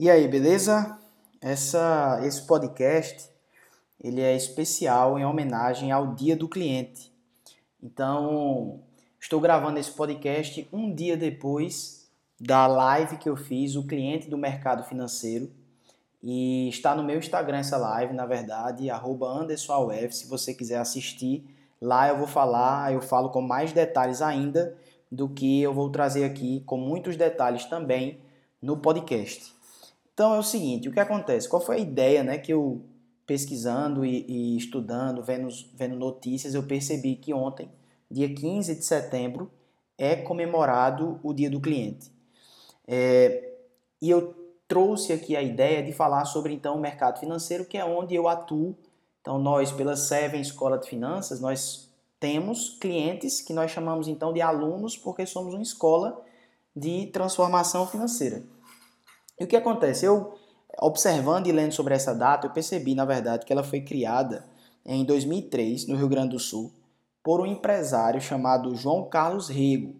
E aí, beleza? Essa, esse podcast ele é especial em homenagem ao Dia do Cliente. Então, estou gravando esse podcast um dia depois da live que eu fiz, o cliente do mercado financeiro. E está no meu Instagram essa live, na verdade, AndersonAUF. Se você quiser assistir, lá eu vou falar, eu falo com mais detalhes ainda do que eu vou trazer aqui, com muitos detalhes também no podcast. Então é o seguinte, o que acontece? Qual foi a ideia, né, que eu pesquisando e, e estudando, vendo, vendo notícias, eu percebi que ontem, dia 15 de setembro, é comemorado o Dia do Cliente. É, e eu trouxe aqui a ideia de falar sobre então o mercado financeiro, que é onde eu atuo. Então nós, pela Seven Escola de Finanças, nós temos clientes que nós chamamos então de alunos, porque somos uma escola de transformação financeira. E o que acontece? Eu, observando e lendo sobre essa data, eu percebi, na verdade, que ela foi criada em 2003, no Rio Grande do Sul, por um empresário chamado João Carlos Rego,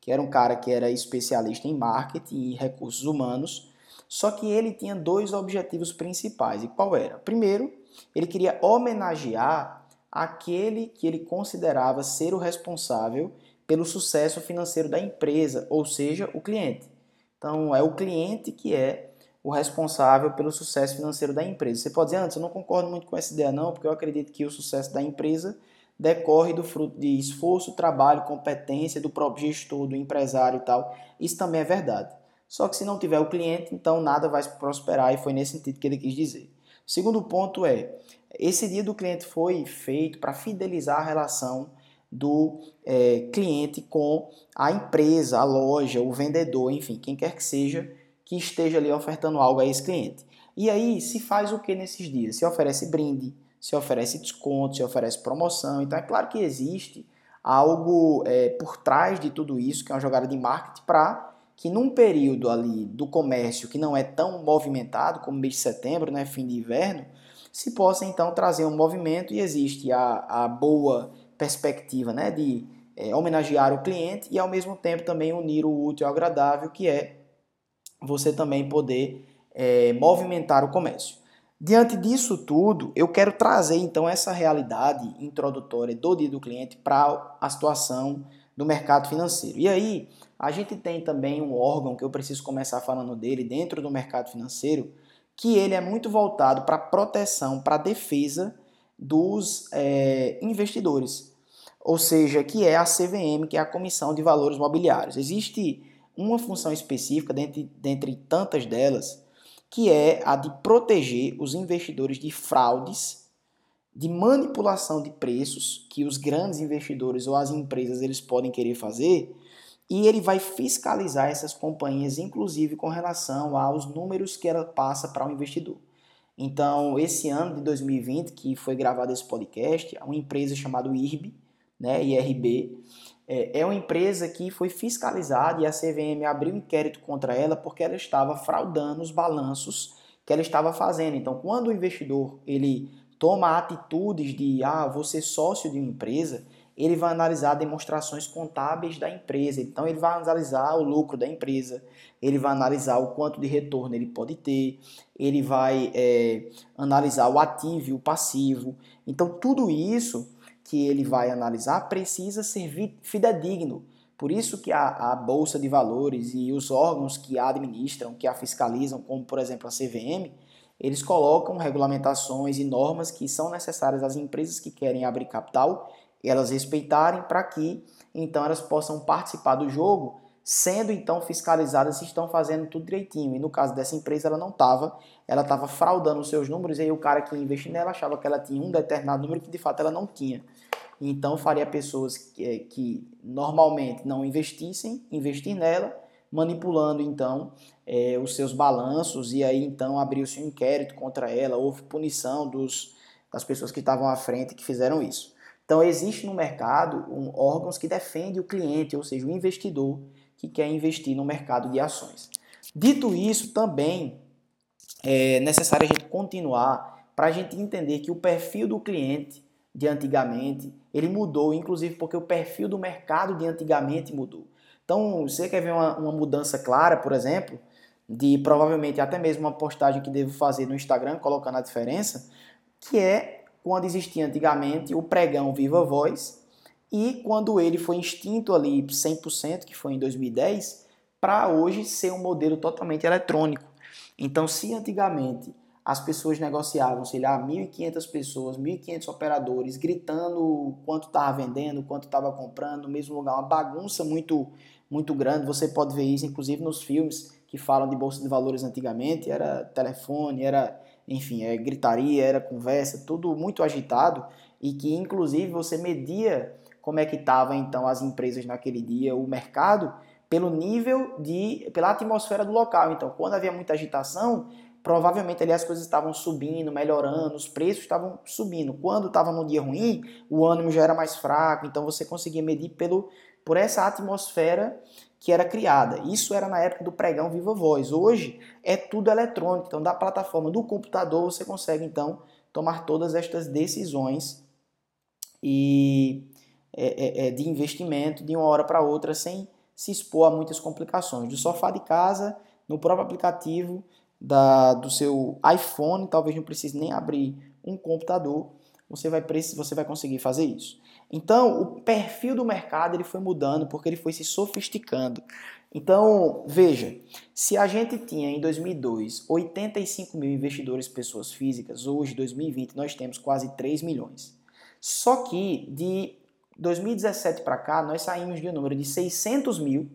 que era um cara que era especialista em marketing e recursos humanos, só que ele tinha dois objetivos principais. E qual era? Primeiro, ele queria homenagear aquele que ele considerava ser o responsável pelo sucesso financeiro da empresa, ou seja, o cliente. Então, é o cliente que é o responsável pelo sucesso financeiro da empresa. Você pode dizer, antes, eu não concordo muito com essa ideia, não, porque eu acredito que o sucesso da empresa decorre do fruto de esforço, trabalho, competência do próprio gestor, do empresário e tal. Isso também é verdade. Só que se não tiver o cliente, então nada vai prosperar, e foi nesse sentido que ele quis dizer. Segundo ponto é: esse dia do cliente foi feito para fidelizar a relação do é, cliente com a empresa, a loja, o vendedor, enfim, quem quer que seja que esteja ali ofertando algo a esse cliente. E aí se faz o que nesses dias? Se oferece brinde, se oferece desconto, se oferece promoção. Então é claro que existe algo é, por trás de tudo isso, que é uma jogada de marketing para que num período ali do comércio que não é tão movimentado como mês de setembro, né, fim de inverno, se possa então trazer um movimento e existe a, a boa perspectiva né, de é, homenagear o cliente e ao mesmo tempo também unir o útil ao agradável, que é você também poder é, movimentar o comércio. Diante disso tudo, eu quero trazer então essa realidade introdutória do dia do cliente para a situação do mercado financeiro. E aí, a gente tem também um órgão que eu preciso começar falando dele dentro do mercado financeiro, que ele é muito voltado para a proteção, para a defesa dos é, investidores ou seja, que é a CVM, que é a Comissão de Valores Mobiliários. Existe uma função específica, dentre, dentre tantas delas, que é a de proteger os investidores de fraudes, de manipulação de preços que os grandes investidores ou as empresas eles podem querer fazer, e ele vai fiscalizar essas companhias, inclusive com relação aos números que ela passa para o investidor. Então, esse ano de 2020, que foi gravado esse podcast, uma empresa chamada IRB, né, IRB, é, é uma empresa que foi fiscalizada e a CVM abriu inquérito contra ela porque ela estava fraudando os balanços que ela estava fazendo. Então, quando o investidor ele toma atitudes de ah, vou ser sócio de uma empresa, ele vai analisar demonstrações contábeis da empresa. Então, ele vai analisar o lucro da empresa, ele vai analisar o quanto de retorno ele pode ter, ele vai é, analisar o ativo e o passivo. Então, tudo isso que ele vai analisar precisa ser fidedigno. Por isso que a, a, Bolsa de Valores e os órgãos que a administram, que a fiscalizam, como por exemplo a CVM, eles colocam regulamentações e normas que são necessárias às empresas que querem abrir capital, elas respeitarem para que então elas possam participar do jogo sendo então fiscalizadas se estão fazendo tudo direitinho. E no caso dessa empresa, ela não estava, ela estava fraudando os seus números, e aí o cara que investiu nela achava que ela tinha um determinado número que de fato ela não tinha. Então faria pessoas que, eh, que normalmente não investissem, investir nela, manipulando então é, os seus balanços, e aí então abriu-se um inquérito contra ela, houve punição dos, das pessoas que estavam à frente que fizeram isso. Então existe no mercado um, órgãos que defendem o cliente, ou seja, o investidor, que quer investir no mercado de ações. Dito isso, também é necessário a gente continuar para a gente entender que o perfil do cliente de antigamente ele mudou, inclusive porque o perfil do mercado de antigamente mudou. Então, você quer ver uma, uma mudança clara, por exemplo, de provavelmente até mesmo uma postagem que devo fazer no Instagram, colocando a diferença, que é quando existia antigamente o pregão Viva Voz e quando ele foi extinto ali 100%, que foi em 2010, para hoje ser um modelo totalmente eletrônico. Então, se antigamente as pessoas negociavam, sei lá, 1.500 pessoas, 1.500 operadores, gritando quanto estava vendendo, quanto estava comprando, no mesmo lugar, uma bagunça muito, muito grande. Você pode ver isso, inclusive, nos filmes que falam de bolsa de valores antigamente. Era telefone, era, enfim, é gritaria, era conversa, tudo muito agitado e que, inclusive, você media como é que estavam, então, as empresas naquele dia, o mercado, pelo nível de, pela atmosfera do local. Então, quando havia muita agitação, provavelmente ali as coisas estavam subindo, melhorando, os preços estavam subindo. Quando estava no dia ruim, o ânimo já era mais fraco, então você conseguia medir pelo, por essa atmosfera que era criada. Isso era na época do pregão Viva Voz. Hoje é tudo eletrônico, então da plataforma do computador você consegue então tomar todas estas decisões e é, é, é de investimento de uma hora para outra sem se expor a muitas complicações. Do sofá de casa, no próprio aplicativo da, do seu iPhone, talvez não precise nem abrir um computador, você vai, você vai conseguir fazer isso. Então, o perfil do mercado ele foi mudando porque ele foi se sofisticando. Então, veja, se a gente tinha em 2002 85 mil investidores pessoas físicas, hoje, 2020, nós temos quase 3 milhões. Só que de 2017 para cá, nós saímos de um número de 600 mil,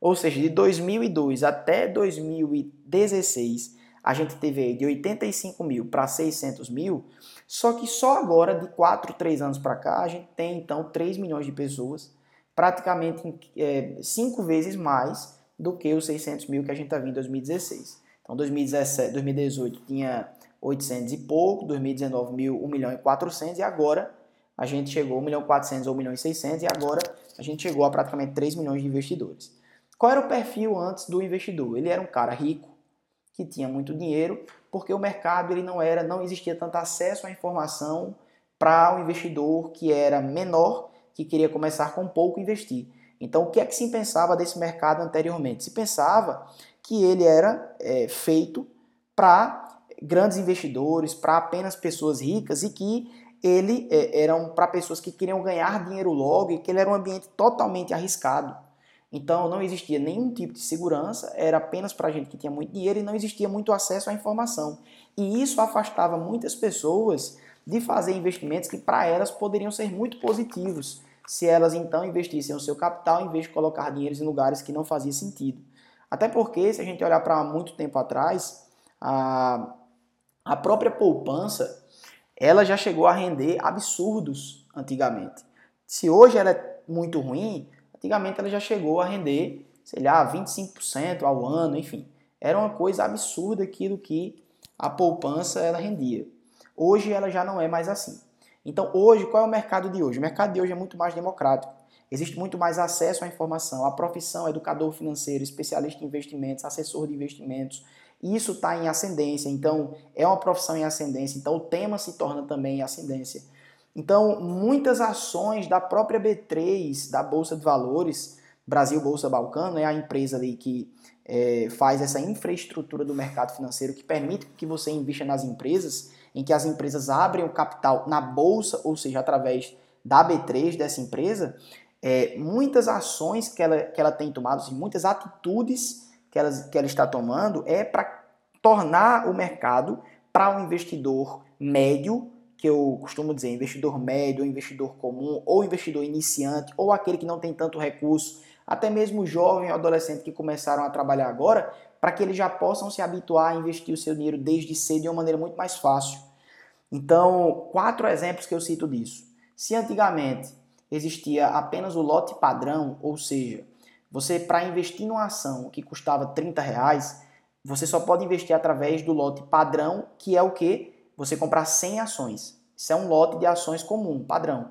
ou seja, de 2002 até 2016, a gente teve aí de 85 mil para 600 mil, só que só agora, de 4, 3 anos para cá, a gente tem então 3 milhões de pessoas, praticamente é, 5 vezes mais do que os 600 mil que a gente vendo em 2016. Então, 2017, 2018 tinha 800 e pouco, 2019 mil, 1 milhão e 400 e agora a gente chegou a 1 milhão 400 ou 1 milhão e 600 e agora a gente chegou a praticamente 3 milhões de investidores. Qual era o perfil antes do investidor? Ele era um cara rico, que tinha muito dinheiro, porque o mercado ele não era, não existia tanto acesso à informação para o um investidor que era menor, que queria começar com pouco investir. Então, o que é que se pensava desse mercado anteriormente? Se pensava que ele era é, feito para grandes investidores, para apenas pessoas ricas e que ele é, eram para pessoas que queriam ganhar dinheiro logo e que ele era um ambiente totalmente arriscado. Então não existia nenhum tipo de segurança, era apenas para gente que tinha muito dinheiro e não existia muito acesso à informação. E isso afastava muitas pessoas de fazer investimentos que para elas poderiam ser muito positivos, se elas então investissem o seu capital em vez de colocar dinheiro em lugares que não fazia sentido. Até porque, se a gente olhar para muito tempo atrás, a, a própria poupança ela já chegou a render absurdos antigamente. Se hoje ela é muito ruim, antigamente ela já chegou a render, sei lá, 25% ao ano, enfim. Era uma coisa absurda aquilo que a poupança ela rendia. Hoje ela já não é mais assim. Então, hoje, qual é o mercado de hoje? O mercado de hoje é muito mais democrático. Existe muito mais acesso à informação. A profissão educador financeiro, especialista em investimentos, assessor de investimentos, isso está em ascendência, então é uma profissão em ascendência, então o tema se torna também em ascendência. Então, muitas ações da própria B3, da Bolsa de Valores, Brasil Bolsa Balcão, é a empresa ali que é, faz essa infraestrutura do mercado financeiro que permite que você invista nas empresas, em que as empresas abrem o capital na bolsa, ou seja, através da B3 dessa empresa, é, muitas ações que ela, que ela tem tomado, assim, muitas atitudes que ela, que ela está tomando é para tornar o mercado para um investidor médio, que eu costumo dizer, investidor médio, investidor comum, ou investidor iniciante, ou aquele que não tem tanto recurso, até mesmo jovem ou adolescente que começaram a trabalhar agora, para que eles já possam se habituar a investir o seu dinheiro desde cedo de uma maneira muito mais fácil. Então, quatro exemplos que eu cito disso. Se antigamente existia apenas o lote padrão, ou seja, você, para investir numa ação que custava 30 reais, você só pode investir através do lote padrão, que é o que? Você comprar 100 ações. Isso é um lote de ações comum, padrão.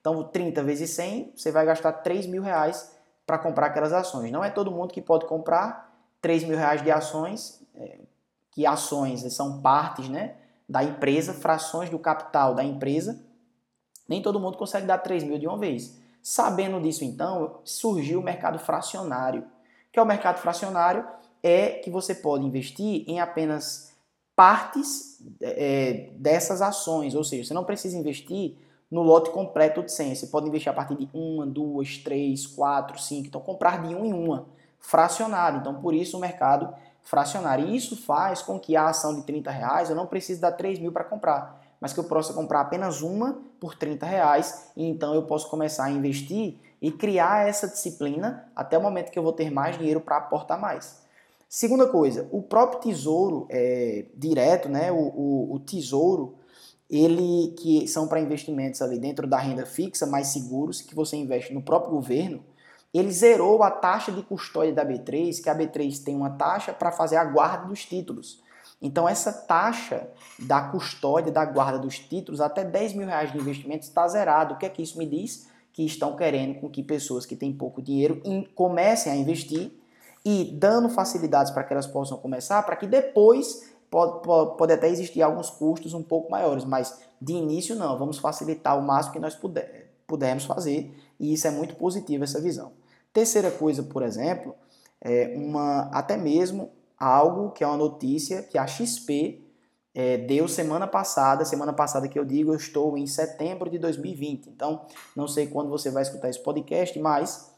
Então, 30 vezes 100, você vai gastar 3 mil reais para comprar aquelas ações. Não é todo mundo que pode comprar 3 mil reais de ações, é, que ações são partes né, da empresa, frações do capital da empresa. Nem todo mundo consegue dar 3 mil de uma vez. Sabendo disso, então, surgiu o mercado fracionário. O que é o mercado fracionário? é que você pode investir em apenas partes é, dessas ações, ou seja, você não precisa investir no lote completo de 100. Você pode investir a partir de uma, duas, três, quatro, cinco. Então, comprar de uma em uma, fracionado. Então, por isso o mercado fracionário. E isso faz com que a ação de 30 reais eu não precise dar 3 mil para comprar, mas que eu possa comprar apenas uma por 30 reais e então eu posso começar a investir e criar essa disciplina até o momento que eu vou ter mais dinheiro para aportar mais. Segunda coisa, o próprio tesouro é, direto, né, o, o, o tesouro, ele que são para investimentos ali dentro da renda fixa, mais seguros, que você investe no próprio governo, ele zerou a taxa de custódia da B3, que a B3 tem uma taxa para fazer a guarda dos títulos. Então essa taxa da custódia, da guarda dos títulos, até 10 mil reais de investimento está zerado. O que é que isso me diz? Que estão querendo com que pessoas que têm pouco dinheiro comecem a investir e dando facilidades para que elas possam começar, para que depois pode, pode, pode, até existir alguns custos um pouco maiores, mas de início não, vamos facilitar o máximo que nós puder, pudermos fazer e isso é muito positivo essa visão. Terceira coisa, por exemplo, é uma até mesmo algo que é uma notícia que a XP é, deu semana passada, semana passada que eu digo, eu estou em setembro de 2020. Então, não sei quando você vai escutar esse podcast, mas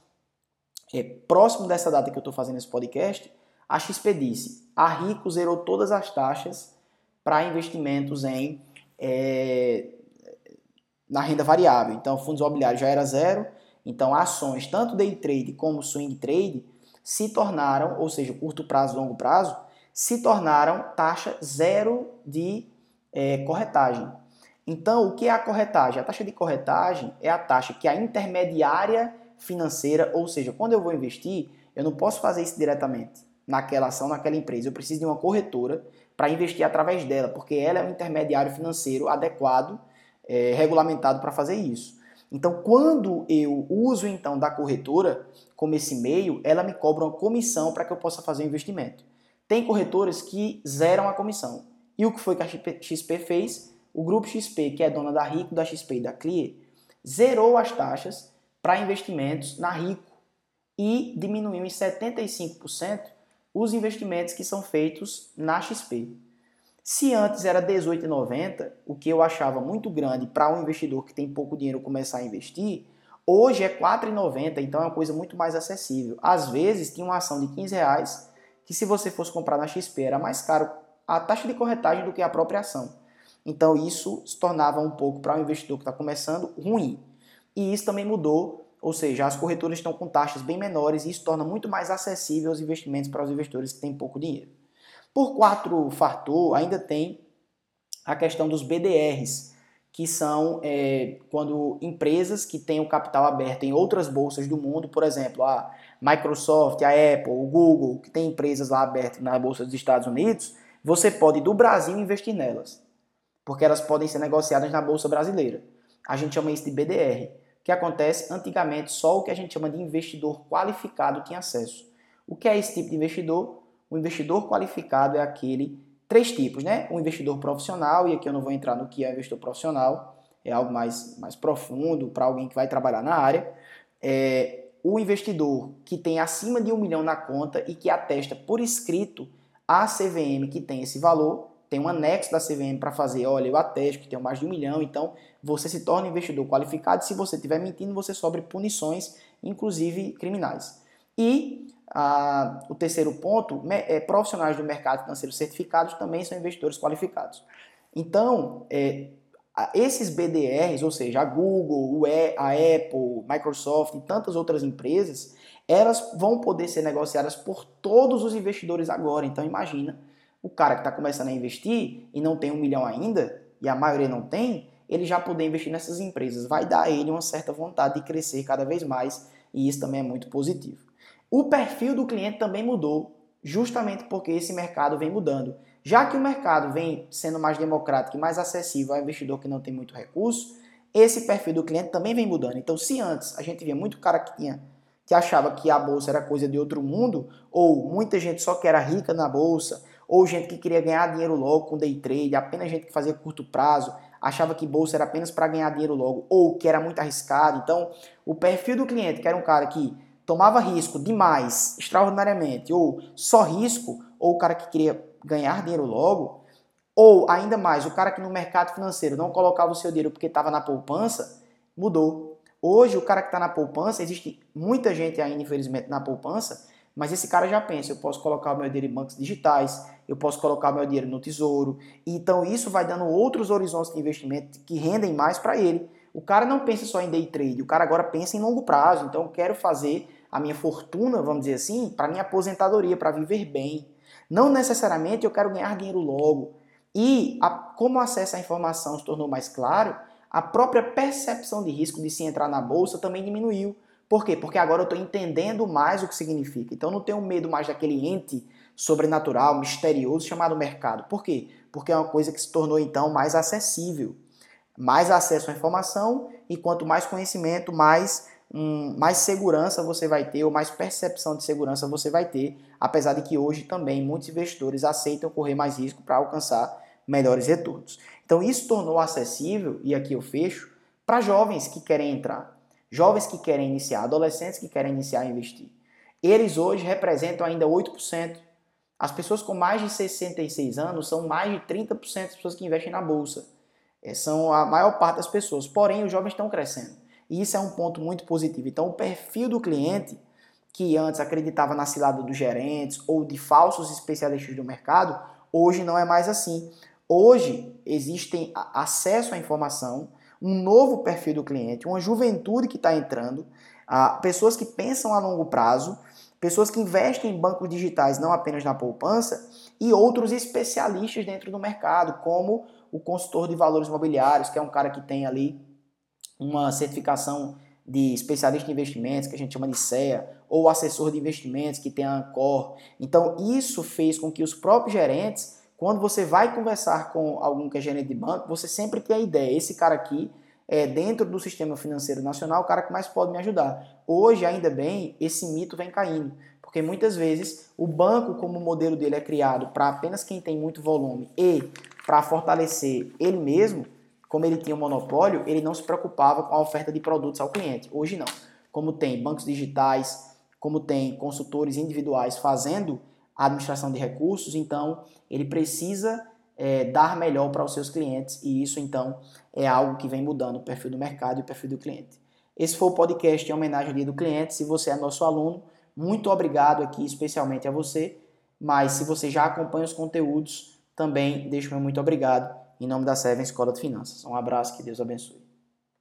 é, próximo dessa data que eu estou fazendo esse podcast, a XP disse: a Rico zerou todas as taxas para investimentos em é, na renda variável. Então, fundos imobiliários já era zero, então, ações, tanto day trade como swing trade, se tornaram, ou seja, curto prazo, longo prazo, se tornaram taxa zero de é, corretagem. Então, o que é a corretagem? A taxa de corretagem é a taxa que a intermediária financeira, ou seja, quando eu vou investir, eu não posso fazer isso diretamente naquela ação, naquela empresa. Eu preciso de uma corretora para investir através dela, porque ela é um intermediário financeiro adequado, é, regulamentado para fazer isso. Então, quando eu uso então da corretora como esse meio, ela me cobra uma comissão para que eu possa fazer o investimento. Tem corretoras que zeram a comissão. E o que foi que a XP fez? O grupo XP, que é dona da Rico, da XP e da Clear, zerou as taxas para investimentos na Rico e diminuiu em 75% os investimentos que são feitos na XP. Se antes era 18,90, o que eu achava muito grande para um investidor que tem pouco dinheiro começar a investir, hoje é 4,90, então é uma coisa muito mais acessível. Às vezes tinha uma ação de 15 reais que se você fosse comprar na XP era mais caro a taxa de corretagem do que a própria ação. Então isso se tornava um pouco para um investidor que está começando ruim. E isso também mudou, ou seja, as corretoras estão com taxas bem menores e isso torna muito mais acessível os investimentos para os investidores que têm pouco dinheiro. Por quatro fator, ainda tem a questão dos BDRs, que são é, quando empresas que têm o capital aberto em outras bolsas do mundo, por exemplo, a Microsoft, a Apple, o Google, que tem empresas lá abertas na bolsa dos Estados Unidos, você pode do Brasil investir nelas, porque elas podem ser negociadas na bolsa brasileira. A gente chama isso de BDR, que acontece antigamente só o que a gente chama de investidor qualificado tinha acesso. O que é esse tipo de investidor? O investidor qualificado é aquele três tipos, né? O investidor profissional, e aqui eu não vou entrar no que é investidor profissional, é algo mais, mais profundo para alguém que vai trabalhar na área. É o investidor que tem acima de um milhão na conta e que atesta por escrito a CVM que tem esse valor, tem um anexo da CVM para fazer, olha, eu atesto que tenho mais de um milhão, então você se torna investidor qualificado. Se você estiver mentindo, você sofre punições, inclusive criminais. E ah, o terceiro ponto, é, profissionais do mercado financeiro certificados também são investidores qualificados. Então, é, esses BDRs, ou seja, a Google, a Apple, Microsoft e tantas outras empresas, elas vão poder ser negociadas por todos os investidores agora. Então, imagina o cara que está começando a investir e não tem um milhão ainda, e a maioria não tem, ele já poder investir nessas empresas. Vai dar a ele uma certa vontade de crescer cada vez mais, e isso também é muito positivo. O perfil do cliente também mudou, justamente porque esse mercado vem mudando. Já que o mercado vem sendo mais democrático e mais acessível ao investidor que não tem muito recurso, esse perfil do cliente também vem mudando. Então, se antes a gente via muito cara que tinha que achava que a bolsa era coisa de outro mundo, ou muita gente só que era rica na bolsa, ou gente que queria ganhar dinheiro logo com day trade, apenas gente que fazia curto prazo, achava que bolsa era apenas para ganhar dinheiro logo, ou que era muito arriscado. Então, o perfil do cliente, que era um cara que tomava risco demais, extraordinariamente, ou só risco, ou o cara que queria ganhar dinheiro logo, ou ainda mais, o cara que no mercado financeiro não colocava o seu dinheiro porque estava na poupança, mudou. Hoje, o cara que está na poupança, existe muita gente ainda, infelizmente, na poupança, mas esse cara já pensa, eu posso colocar o meu dinheiro em bancos digitais, eu posso colocar o meu dinheiro no tesouro. Então isso vai dando outros horizontes de investimento que rendem mais para ele. O cara não pensa só em day trade, o cara agora pensa em longo prazo. Então eu quero fazer a minha fortuna, vamos dizer assim, para minha aposentadoria, para viver bem. Não necessariamente eu quero ganhar dinheiro logo. E a, como o acesso à informação se tornou mais claro, a própria percepção de risco de se entrar na bolsa também diminuiu. Por quê? Porque agora eu estou entendendo mais o que significa. Então eu não tenho medo mais daquele ente sobrenatural, misterioso chamado mercado. Por quê? Porque é uma coisa que se tornou então mais acessível. Mais acesso à informação e quanto mais conhecimento, mais, hum, mais segurança você vai ter, ou mais percepção de segurança você vai ter, apesar de que hoje também muitos investidores aceitam correr mais risco para alcançar melhores retornos. Então isso tornou acessível, e aqui eu fecho, para jovens que querem entrar jovens que querem iniciar, adolescentes que querem iniciar a investir. Eles hoje representam ainda 8%. As pessoas com mais de 66 anos são mais de 30% das pessoas que investem na bolsa. É, são a maior parte das pessoas. Porém, os jovens estão crescendo. E isso é um ponto muito positivo. Então, o perfil do cliente, que antes acreditava na cilada dos gerentes ou de falsos especialistas do mercado, hoje não é mais assim. Hoje existem acesso à informação, um novo perfil do cliente, uma juventude que está entrando, uh, pessoas que pensam a longo prazo, pessoas que investem em bancos digitais, não apenas na poupança, e outros especialistas dentro do mercado, como o consultor de valores imobiliários, que é um cara que tem ali uma certificação de especialista em investimentos, que a gente chama de CEA, ou assessor de investimentos, que tem a Ancor. Então, isso fez com que os próprios gerentes quando você vai conversar com algum que é gerente de banco, você sempre tem a ideia, esse cara aqui é dentro do sistema financeiro nacional o cara que mais pode me ajudar. Hoje, ainda bem, esse mito vem caindo, porque muitas vezes o banco, como o modelo dele é criado para apenas quem tem muito volume e para fortalecer ele mesmo, como ele tinha um monopólio, ele não se preocupava com a oferta de produtos ao cliente. Hoje não. Como tem bancos digitais, como tem consultores individuais fazendo administração de recursos, então ele precisa é, dar melhor para os seus clientes e isso então é algo que vem mudando o perfil do mercado e o perfil do cliente. Esse foi o podcast em homenagem ao Dia do Cliente. Se você é nosso aluno, muito obrigado aqui especialmente a você, mas se você já acompanha os conteúdos, também deixo meu muito obrigado em nome da Seven Escola de Finanças. Um abraço, que Deus abençoe.